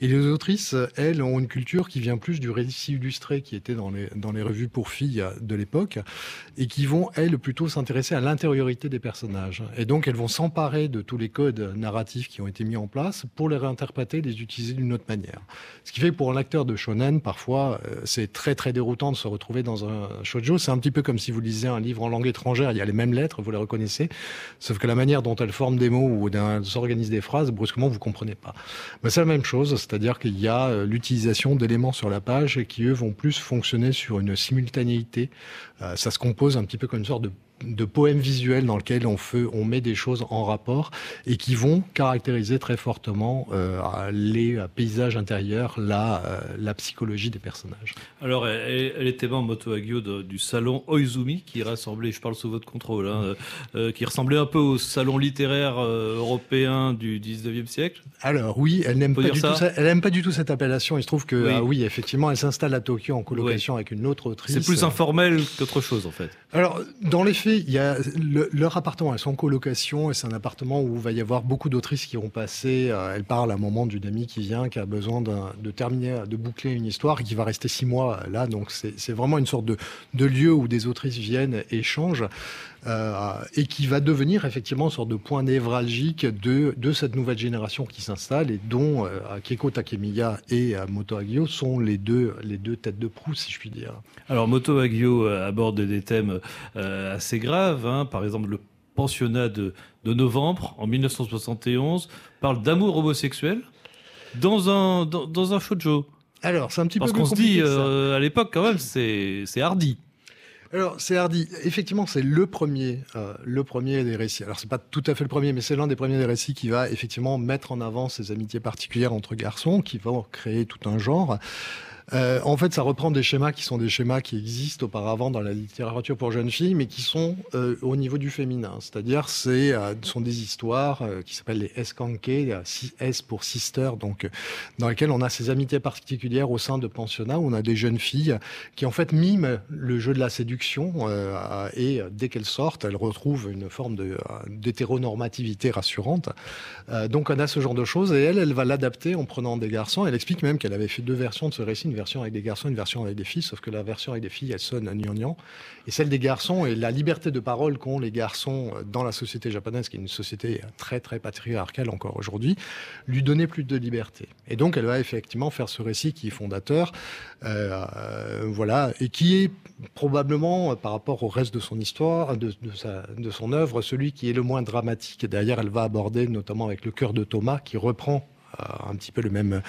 Speaker 7: Et les autrices, elles, ont une culture qui vient plus du récit qui était dans les, dans les revues pour filles de l'époque, et qui vont, elles, plutôt s'intéresser à l'intériorité des personnages. Et donc, elles vont s'emparer de tous les codes narratifs qui ont été mis en place pour les réinterpréter, les utiliser d'une autre manière. Ce qui fait que pour un acteur de shonen, parfois, euh, c'est très très déroutant de se retrouver dans un shoujo. C'est un petit peu comme si vous lisez un livre en langue étrangère, il y a les mêmes lettres, vous les reconnaissez, sauf que la manière dont elles forment des mots ou elles organisent des phrases, brusquement, vous comprenez pas. Mais c'est la même chose, c'est-à-dire qu'il y a euh, l'utilisation d'éléments sur la page qui, eux, vont plus fonctionner sur une simultanéité. Euh, ça se compose un petit peu comme une sorte de de poèmes visuels dans lequel on, fait, on met des choses en rapport et qui vont caractériser très fortement euh, les paysages intérieurs, la, euh, la psychologie des personnages.
Speaker 3: Alors, elle, elle était membre Moto Hagio de- du salon Oizumi, qui rassemblait, je parle sous votre contrôle, hein, qui ressemblait un peu au salon littéraire européen du 19e siècle?
Speaker 7: Alors oui, elle n'aime pas, du
Speaker 3: ça
Speaker 7: tout ça- elle aime pas du tout cette appellation. Il se trouve que
Speaker 3: Oui.
Speaker 7: oui effectivement, elle s'installe à Tokyo en colocation avec une autre autrice.
Speaker 3: C'est plus informel chose, en fait.
Speaker 7: Alors, dans les faits, il y a le- leur appartement, elles sont en colocation et c'est un appartement où il va y avoir beaucoup d'autrices qui vont passer. euh, elle parle à un moment d'une amie qui vient, qui a besoin de terminer, de boucler une histoire et qui va rester six mois euh, là. Donc, c'est c'est vraiment une sorte de, de lieu où des autrices viennent, échangent. Euh, et qui va devenir effectivement une sorte de point névralgique de, de cette nouvelle génération qui s'installe et dont euh, Keiko Takemiya et euh, Moto Hagio sont les deux, les deux têtes de proue, si je puis dire.
Speaker 3: Alors, Moto Hagio euh, aborde des thèmes euh, assez graves, hein. par exemple le pensionnat de, de novembre en 1971 parle d'amour homosexuel dans un, dans, dans un shoujo.
Speaker 7: Alors, c'est un petit
Speaker 3: Parce
Speaker 7: peu
Speaker 3: qu'on
Speaker 7: plus
Speaker 3: se dit, euh, à l'époque, quand même, c'est hardi.
Speaker 7: Alors, c'est hardi. Effectivement, c'est le premier, euh, le premier des récits. Alors, c'est pas tout à fait le premier, mais c'est l'un des premiers des récits qui va effectivement mettre en avant ces amitiés particulières entre garçons, qui vont créer tout un genre. Euh, en fait, ça reprend des schémas qui sont des schémas qui existent auparavant dans la littérature pour jeunes filles, mais qui sont euh, au niveau du féminin. C'est-à-dire, c'est euh, sont des histoires qui s'appellent les escanke, S pour sister, donc dans lesquelles on a ces amitiés particulières au sein de pensionnats où on a des jeunes filles qui en fait miment le jeu de la séduction et dès qu'elles sortent, elles retrouvent une forme d'hétéronormativité rassurante. donc on a ce genre de choses et elle, elle va l'adapter en prenant des garçons. Elle explique même qu'elle avait fait deux versions de ce récit, une version avec des garçons, une version avec des filles, sauf que la version avec des filles, elle sonne gnangnan. Et celle des garçons et la liberté de parole qu'ont les garçons dans la société japonaise, qui est une société très très patriarcale encore aujourd'hui, lui donnait plus de liberté. Et donc elle va effectivement faire ce récit qui est fondateur, euh, voilà, et qui est probablement par rapport au reste de son histoire, de, sa, de son œuvre, celui qui est le moins dramatique. D'ailleurs, elle va aborder notamment avec le cœur de Thomas, qui reprend un petit peu le même,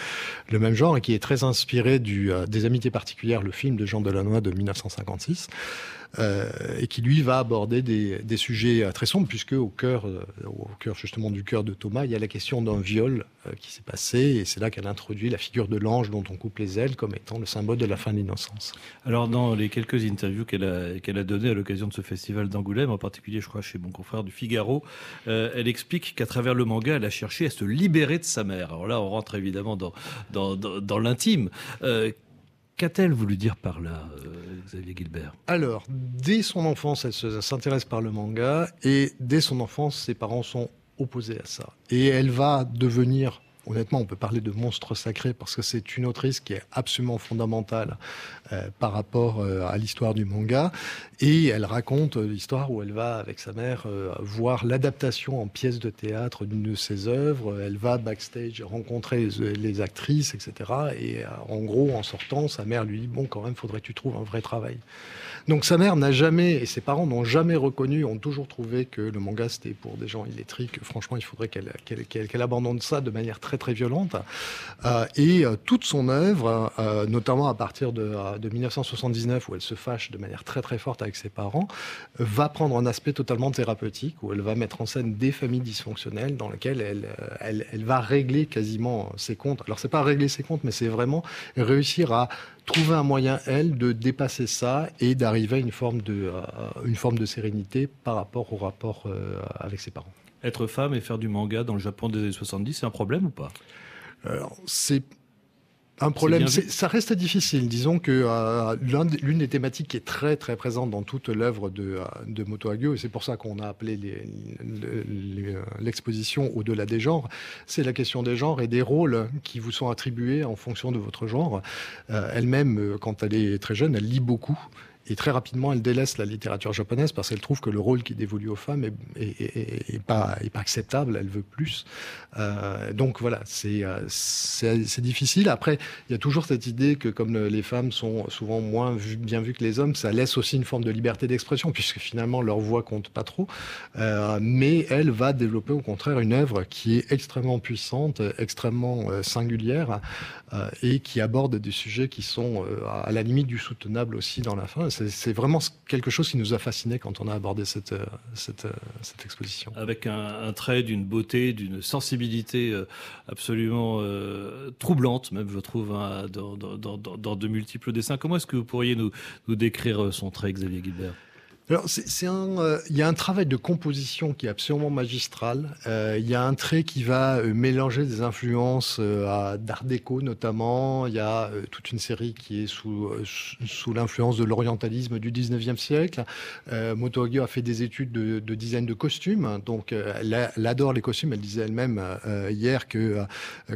Speaker 7: le même genre et qui est très inspiré du, euh, des Amitiés particulières, le film de Jean Delannoy de 1956. Euh, et qui lui va aborder des, sujets euh, très sombres, puisque au cœur, euh, au cœur justement du cœur de Thomas, il y a la question d'un viol qui s'est passé, et c'est là qu'elle introduit la figure de l'ange dont on coupe les ailes comme étant le symbole de la fin de l'innocence.
Speaker 3: Alors dans les quelques interviews qu'elle a, qu'elle données à l'occasion de ce festival d'Angoulême, en particulier je crois chez mon confrère du Figaro, elle explique qu'à travers le manga, elle a cherché à se libérer de sa mère. Alors là, on rentre évidemment dans l'intime. Qu'a-t-elle voulu dire par là, euh, Xavier Gilbert?
Speaker 7: Alors, dès son enfance, elle s'intéresse par le manga et dès son enfance, ses parents sont opposés à ça. Et elle va devenir honnêtement, on peut parler de monstre sacré parce que c'est une autrice qui est absolument fondamentale euh, par rapport euh, à l'histoire du manga. Et elle raconte l'histoire où elle va, avec sa mère, euh, voir l'adaptation en pièce de théâtre d'une de ses œuvres. Elle va backstage rencontrer les, actrices, etc. Et en gros, en sortant, sa mère lui dit Bon, quand même, faudrait que tu trouves un vrai travail. Donc sa mère n'a jamais, et ses parents n'ont jamais reconnu, ont toujours trouvé que le manga c'était pour des gens illettrés, que franchement il faudrait qu'elle abandonne ça de manière très très violente. Euh, et euh, toute son œuvre, euh, notamment à partir de, de, 1979 où elle se fâche de manière très très forte avec ses parents, va prendre un aspect totalement thérapeutique où elle va mettre en scène des familles dysfonctionnelles dans lesquelles elle, va régler quasiment ses comptes. Alors c'est pas régler ses comptes, mais c'est vraiment réussir à trouver un moyen, elle, de dépasser ça et d'arriver à une forme de, sérénité par rapport au rapport avec ses parents.
Speaker 3: Être femme et faire du manga dans le Japon des années 70, c'est un problème ou pas?
Speaker 7: C'est un problème, ça reste difficile. Disons que euh, l'une des thématiques qui est très très présente dans toute l'œuvre de, euh, de Moto Hagio, et c'est pour ça qu'on a appelé euh, l'exposition au-delà des genres, c'est la question des genres et des rôles qui vous sont attribués en fonction de votre genre. Elle-même, quand elle est très jeune, elle lit beaucoup. Et très rapidement, elle délaisse la littérature japonaise parce qu'elle trouve que le rôle qui est dévolu aux femmes est, pas, acceptable, elle veut plus. Euh, donc voilà, euh, c'est difficile. Après, il y a toujours cette idée que comme les femmes sont souvent moins bien vues que les hommes, ça laisse aussi une forme de liberté d'expression puisque finalement leur voix compte pas trop. Euh, mais elle va développer au contraire une œuvre qui est extrêmement puissante, extrêmement singulière et qui aborde des sujets qui sont à la limite du soutenable aussi dans la fin c'est vraiment quelque chose qui nous a fasciné quand on a abordé cette, euh, euh, exposition.
Speaker 3: Avec un, trait d'une beauté, d'une sensibilité euh, absolument troublante, même je trouve, hein, dans, de multiples dessins. Comment est-ce que vous pourriez nous, nous décrire son trait, Xavier Gilbert?
Speaker 7: Alors, euh, il y a un travail de composition qui est absolument magistral. Euh, il y a un trait qui va euh, mélanger des influences d'art déco notamment. Il y a toute une série qui est sous, l'influence de l'orientalisme du 19e siècle. Moto a fait des études de, de design de costumes, donc elle, adore les costumes. Elle disait elle-même hier que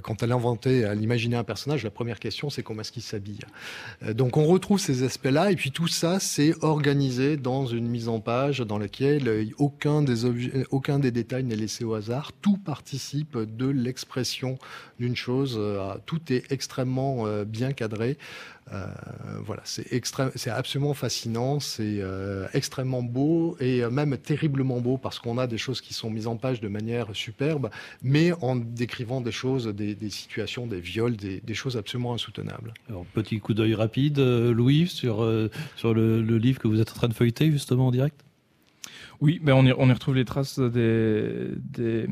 Speaker 7: quand elle inventait, elle imaginait un personnage, la première question c'est comment est-ce qu'il s'habille. donc on retrouve ces aspects-là et puis tout ça c'est organisé dans une mise en page dans laquelle euh, aucun des, objets, aucun des détails n'est laissé au hasard. Tout participe de l'expression d'une chose. Euh, tout est extrêmement euh, bien cadré. Voilà, c'est extrême, c'est absolument fascinant, c'est extrêmement beau et même terriblement beau parce qu'on a des choses qui sont mises en page de manière superbe, mais en décrivant des choses, des, situations, des viols, des, choses absolument insoutenables.
Speaker 3: Alors, petit coup d'œil rapide, Louis, sur, sur le, le livre que vous êtes en train de feuilleter justement en direct?
Speaker 2: Oui, ben on, y, on y retrouve les traces des, des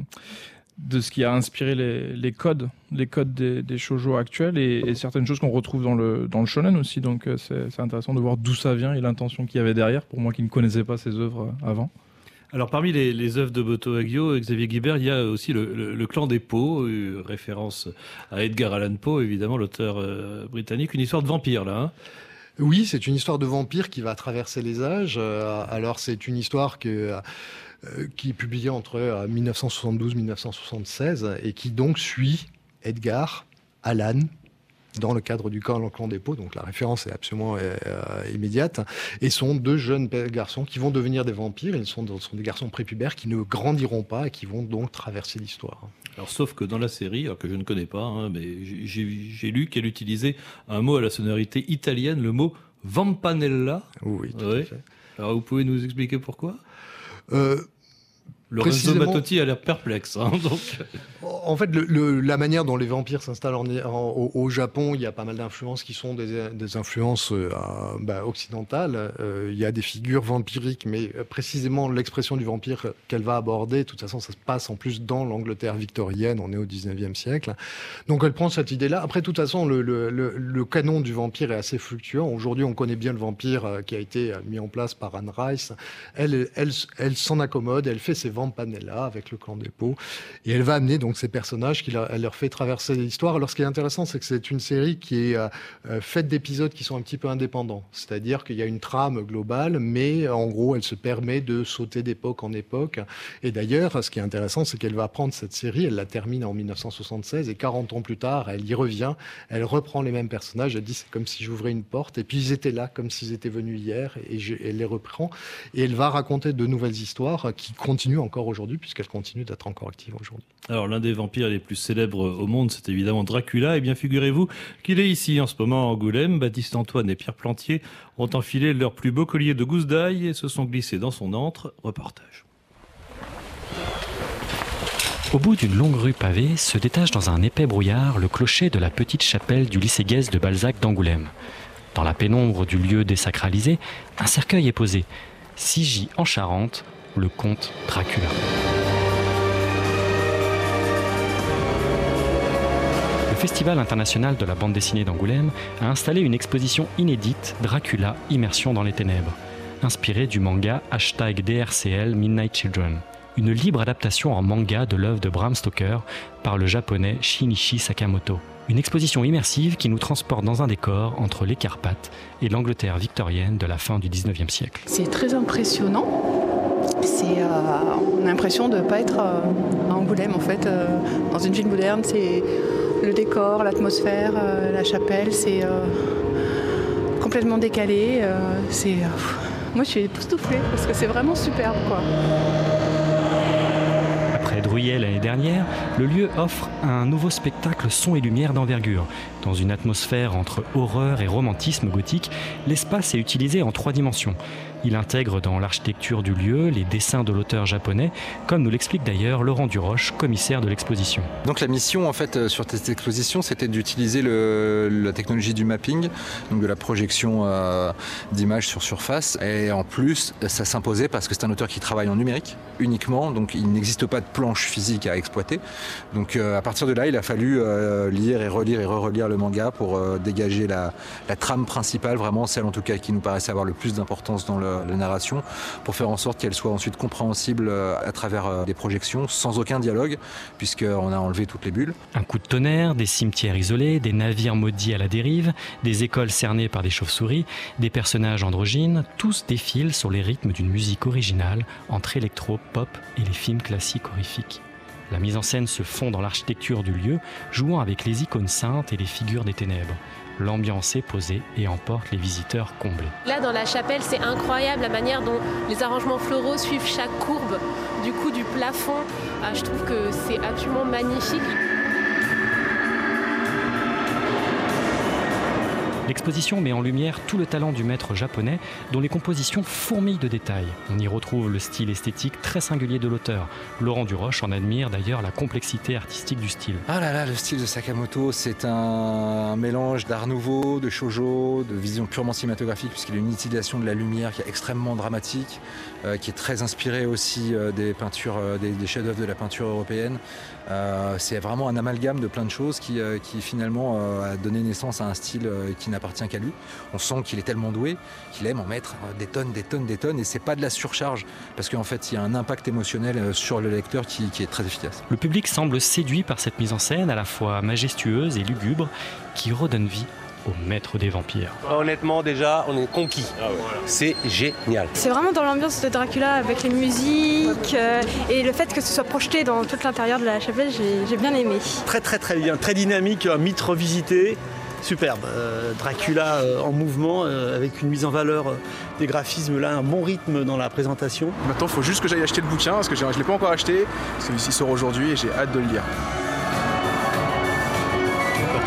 Speaker 2: de ce qui a inspiré les, codes, les codes des, des shoujo actuels et, certaines choses qu'on retrouve dans le, dans le shonen aussi. Donc euh, c'est intéressant de voir d'où ça vient et l'intention qu'il y avait derrière, pour moi qui ne connaissais pas ces œuvres avant.
Speaker 3: Alors parmi les, les œuvres de Boto Agio, Xavier Guibert, il y a aussi le, clan des Poe, euh, référence à Edgar Allan Poe, évidemment l'auteur euh, britannique, une histoire de vampire là. Hein.
Speaker 7: oui, c'est une histoire de vampire qui va traverser les âges. alors c'est une histoire que euh, qui est publié entre 1972-1976 euh, et qui donc suit Edgar, Alan, dans le cadre du camp clan des Pots, donc la référence est absolument euh, immédiate, et sont deux jeunes garçons qui vont devenir des vampires, ils sont, sont des garçons prépubères qui ne grandiront pas et qui vont donc traverser l'histoire.
Speaker 3: Alors, sauf que dans la série, que je ne connais pas, hein, mais j'ai lu qu'elle utilisait un mot à la sonorité italienne, le mot vampanella.
Speaker 7: Oui, tout à fait.
Speaker 3: Alors, vous pouvez nous expliquer pourquoi?
Speaker 7: Euh,
Speaker 3: Lorenzo Battotti a l'air perplexe. Hein, donc.
Speaker 7: En fait, la manière dont les vampires s'installent au, Japon, il y a pas mal d'influences qui sont des, influences euh, bah, occidentales. Euh, il y a des figures vampiriques, mais précisément l'expression du vampire qu'elle va aborder, de toute façon, ça se passe en plus dans l'Angleterre victorienne, on est au 19e siècle. Donc elle prend cette idée-là. Après, de toute façon, le, canon du vampire est assez fluctuant. Aujourd'hui, on connaît bien le vampire euh, qui a été mis en place par Anne Rice. Elle, elle, elle s'en accommode, elle fait ses Vampanella avec le clan des Pots. Et elle va amener donc ces personnages qui elle leur fait traverser l'histoire. Alors ce qui est intéressant, c'est que c'est une série qui est euh, euh, faite d'épisodes qui sont un petit peu indépendants. C'est-à-dire qu'il y a une trame globale, mais en gros, elle se permet de sauter d'époque en époque. Et d'ailleurs, ce qui est intéressant, c'est qu'elle va prendre cette série, elle la termine en 1976 et 40 ans plus tard, elle y revient, elle reprend les mêmes personnages, elle dit c'est comme si j'ouvrais une porte et puis ils étaient là comme s'ils étaient venus hier et je, elle les reprend et elle va raconter de nouvelles histoires qui continuent encore aujourd'hui, puisqu'elle continue d'être encore active aujourd'hui.
Speaker 3: Alors, l'un des vampires les plus célèbres au monde, c'est évidemment Dracula. Et eh bien, figurez-vous qu'il est ici en ce moment à Angoulême. Baptiste Antoine et Pierre Plantier ont enfilé leur plus beau collier de gousse d'ail et se sont glissés dans son antre. Reportage.
Speaker 8: Au bout d'une longue rue pavée se détache dans un épais brouillard le clocher de la petite chapelle du lycée Guès de Balzac d'Angoulême. Dans la pénombre du lieu désacralisé, un cercueil est posé. 6J en Charente, le comte Dracula. Le Festival international de la bande dessinée d'Angoulême a installé une exposition inédite Dracula Immersion dans les ténèbres, inspirée du manga hashtag DRCL Midnight Children, une libre adaptation en manga de l'œuvre de Bram Stoker par le japonais Shinichi Sakamoto. Une exposition immersive qui nous transporte dans un décor entre les Carpates et l'Angleterre victorienne de la fin du 19e siècle.
Speaker 9: C'est très impressionnant euh, on a l'impression de ne pas être euh, à Angoulême en fait, euh, dans une ville moderne. C'est le décor, l'atmosphère, la chapelle, c'est complètement décalé. c'est, moi je suis époustouflée parce que c'est vraiment superbe quoi.
Speaker 8: Après Druyel l'année dernière, le lieu offre un nouveau spectacle son et lumière d'envergure. Dans une atmosphère entre horreur et romantisme gothique, l'espace est utilisé en trois dimensions. Il intègre dans l'architecture du lieu les dessins de l'auteur japonais, comme nous l'explique d'ailleurs Laurent Duroche, commissaire de l'exposition.
Speaker 10: Donc la mission en fait euh, sur cette exposition, c'était d'utiliser la technologie du mapping, donc de la projection euh, d'images sur surface. Et en plus, ça s'imposait parce que c'est un auteur qui travaille en numérique uniquement, donc il n'existe pas de planche physique à exploiter. Donc euh, à partir de là, il a fallu lire et relire et re-relire le manga pour dégager la, la trame principale, vraiment celle en tout cas qui nous paraissait avoir le plus d'importance dans le la narration pour faire en sorte qu'elle soit ensuite compréhensible euh, à travers euh, des projections sans aucun dialogue puisqu'on a enlevé toutes les bulles.
Speaker 8: Un coup de tonnerre, des cimetières isolés, des navires maudits à la dérive, des écoles cernées par des chauves-souris, des personnages androgynes, tous défilent sur les rythmes d'une musique originale entre électro, pop et les films classiques horrifiques. La mise en scène se fond dans l'architecture du lieu, jouant avec les icônes saintes et les figures des ténèbres l'ambiance est posée et emporte les visiteurs comblés.
Speaker 11: Là, dans la chapelle, c'est incroyable la manière dont les arrangements floraux suivent chaque courbe du coup du plafond. Ah, je trouve que c'est absolument magnifique.
Speaker 8: L'exposition met en lumière tout le talent du maître japonais dont les compositions fourmillent de détails. On y retrouve le style esthétique très singulier de l'auteur. Laurent Duroche en admire d'ailleurs la complexité artistique du style.
Speaker 10: Ah là là, le style de Sakamoto, c'est un mélange d'art nouveau, de shojo, de vision purement cinématographique puisqu'il a une utilisation de la lumière qui est extrêmement dramatique, euh, qui est très inspiré aussi euh, des peintures, euh, des, chefs-d'œuvre de la peinture européenne. c'est vraiment un amalgame de plein de choses qui, qui finalement a donné naissance à un style qui n'appartient qu'à lui. On sent qu'il est tellement doué qu'il aime en mettre des tonnes, des tonnes, des tonnes, et c'est pas de la surcharge parce qu'en fait il y a un impact émotionnel sur le lecteur qui, qui est très efficace.
Speaker 8: Le public semble séduit par cette mise en scène à la fois majestueuse et lugubre qui redonne vie au maître des vampires.
Speaker 12: Honnêtement, déjà, on est conquis. Ah c'est génial.
Speaker 13: C'est vraiment dans l'ambiance de Dracula avec les musiques euh, et le fait que ce soit projeté dans tout l'intérieur de la chapelle, j'ai bien aimé.
Speaker 14: Très très très bien, très dynamique, un mythe revisité. Superbe, euh, Dracula euh, en mouvement avec une mise en valeur des graphismes là, un bon rythme dans la présentation.
Speaker 15: Maintenant, il faut juste que j'aille acheter le bouquin parce que je ne l'ai pas encore acheté. Celui-ci sort aujourd'hui et j'ai hâte de le lire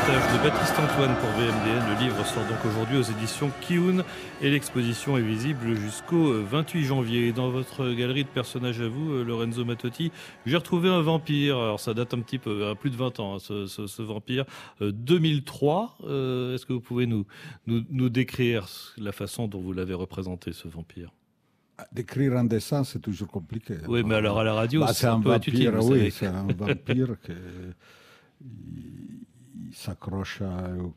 Speaker 3: de Baptiste Antoine pour VMDN. Le livre sort donc aujourd'hui aux éditions Kiun et l'exposition est visible jusqu'au 28 janvier. Dans votre galerie de personnages à vous, euh, Lorenzo Matotti, j'ai retrouvé un vampire. Alors ça date un petit peu, à plus de 20 ans, hein, ce, vampire. 2003, euh, euh, est-ce que vous pouvez nous, nous, décrire la façon dont vous l'avez représenté, ce vampire?
Speaker 4: Ah, Décrire un dessin, c'est toujours compliqué.
Speaker 3: Oui, mais alors à la radio,
Speaker 4: bah, c'est un vampire. oui, c'est un vampire que il s'accroche au,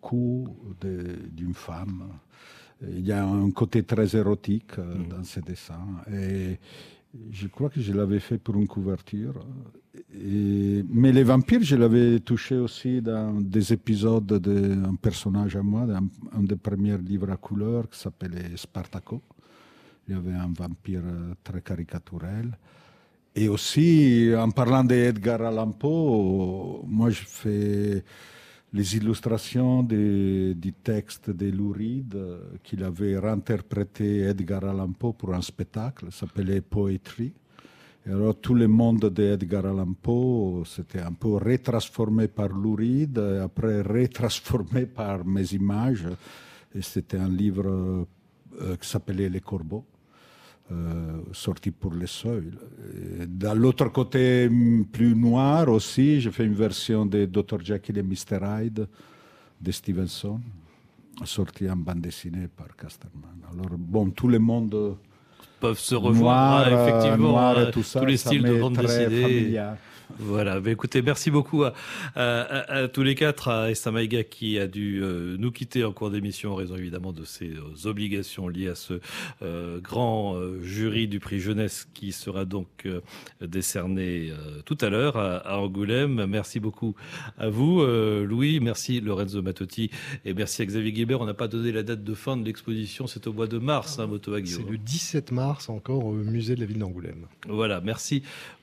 Speaker 4: cou d'une femme. Il y a un côté très érotique euh, mm. dans ces dessins. Et je crois que je l'avais fait pour une couverture. mais les vampires, je l'avais touché aussi dans des épisodes d'un personnage à moi, un, un, des premiers livres à couleur qui s'appelait Spartaco. Il y avait un vampire euh, très caricaturel. Et aussi, en parlant d'Edgar Allan Poe, moi je fais les illustrations du texte de Louride qu'il avait réinterprété Edgar Allan Poe pour un spectacle, s'appelait Poetry. Et alors tout le monde d'Edgar Allan Poe s'était un peu retransformé par Louride, et après retransformé par mes images. Et c'était un livre euh, qui s'appelait Les Corbeaux. Euh, sorti pour les seuils. De l'autre côté, plus noir aussi, j'ai fait une version de Dr. Jekyll et Mr. Hyde de Stevenson, sorti en bande dessinée par Casterman. Alors, bon, tout le monde
Speaker 3: peuvent se revoir,
Speaker 4: noir,
Speaker 3: effectivement,
Speaker 4: noir et tout ça,
Speaker 3: tous les styles de bande dessinée.
Speaker 4: familial.
Speaker 3: Voilà, bah, écoutez, merci beaucoup à, à, tous les quatre, à Estamaïga qui a dû euh, nous quitter en cours d'émission en raison évidemment de ses euh, obligations liées à ce euh, grand jury du prix jeunesse qui sera donc décerné tout à l'heure à, Angoulême. Merci beaucoup à vous, Louis, merci Lorenzo Matotti et merci à Xavier Guibert. On n'a pas donné la date de fin de l'exposition, c'est au mois de mars, hein,
Speaker 7: C'est le 17 mars encore au musée de la ville d'Angoulême.
Speaker 3: Voilà, merci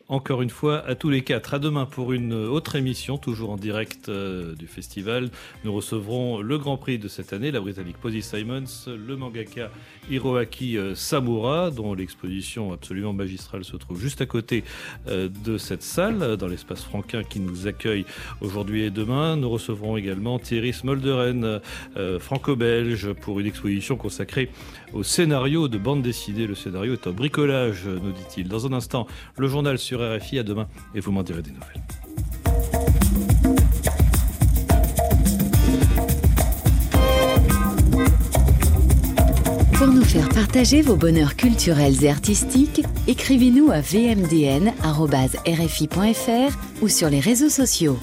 Speaker 3: encore une fois à tous les quatre. À demain pour une autre émission, toujours en direct euh, du festival. Nous recevrons le grand prix de cette année, la britannique Posy Simons, le mangaka Hiroaki euh, Samura, dont l'exposition absolument magistrale se trouve juste à côté euh, de cette salle, dans l'espace franquin qui nous accueille aujourd'hui et demain. Nous recevrons également Thierry Smolderen, franco-belge, pour une exposition consacrée au scénario de bande dessinée. Le scénario est un bricolage, nous dit-il. Dans un instant, le journal RFI. À demain et vous m'en direz des nouvelles.
Speaker 1: Pour nous faire partager vos bonheurs culturels et artistiques, écrivez-nous à vmdn.rfi.fr ou sur les réseaux sociaux.